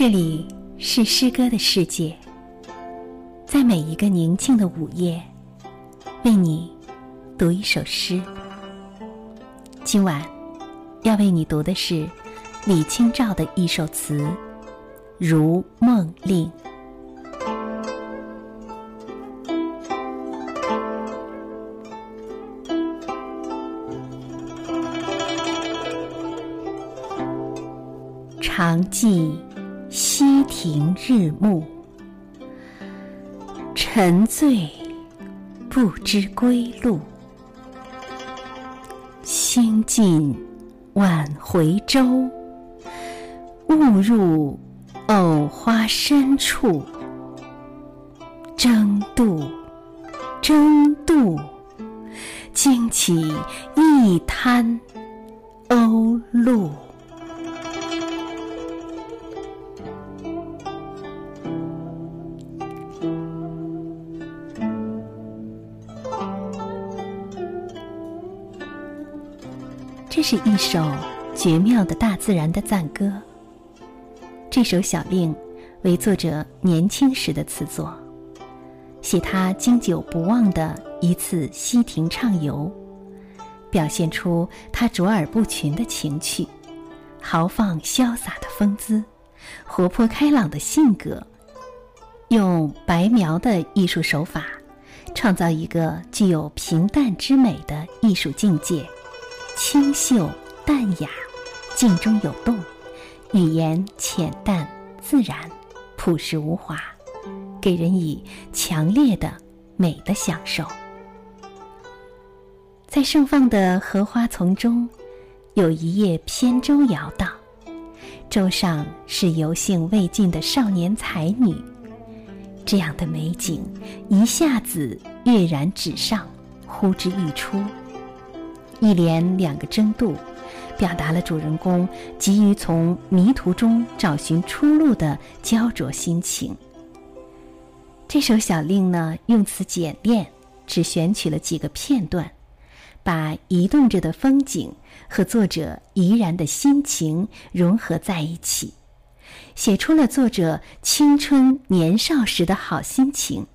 这里是诗歌的世界，在每一个宁静的午夜，为你读一首诗。今晚要为你读的是李清照的一首词《如梦令》。常记溪亭日暮，沉醉不知归路。兴尽晚回舟，误入藕花深处。争渡，争渡，惊起一滩鸥鹭。这是一首绝妙的大自然的赞歌。这首小令为作者年轻时的词作，写他经久不忘的一次西亭畅游，表现出他卓尔不群的情趣，豪放潇洒的风姿，活泼开朗的性格，用白描的艺术手法，创造一个具有平淡之美的艺术境界。清秀淡雅，静中有动，语言浅淡自然，朴实无华，给人以强烈的美的享受。在盛放的荷花丛中，有一叶扁舟摇荡，舟上是游兴未尽的少年才女，这样的美景一下子跃然纸上，呼之欲出。一连两个争渡，表达了主人公急于从迷途中找寻出路的焦灼心情。这首小令呢，用词简练，只选取了几个片段，把移动着的风景和作者怡然的心情融合在一起，写出了作者青春年少时的好心情。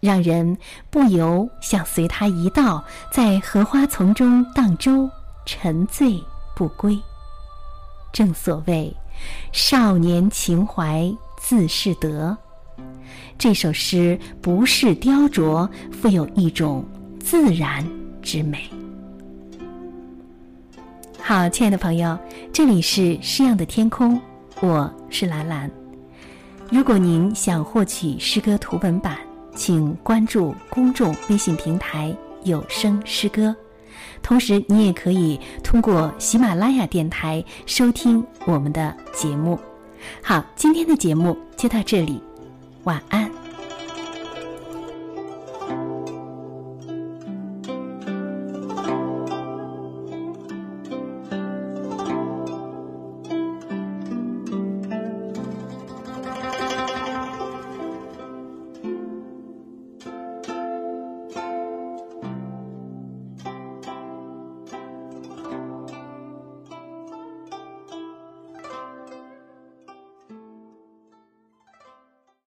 让人不由想随他一道在荷花丛中荡舟，沉醉不归。正所谓“少年情怀自是得”，这首诗不是雕琢，富有一种自然之美。好，亲爱的朋友，这里是诗样的天空，我是兰兰。如果您想获取诗歌图文版，请关注公众微信平台“有声诗歌”，同时你也可以通过喜马拉雅电台收听我们的节目。好，今天的节目就到这里，晚安。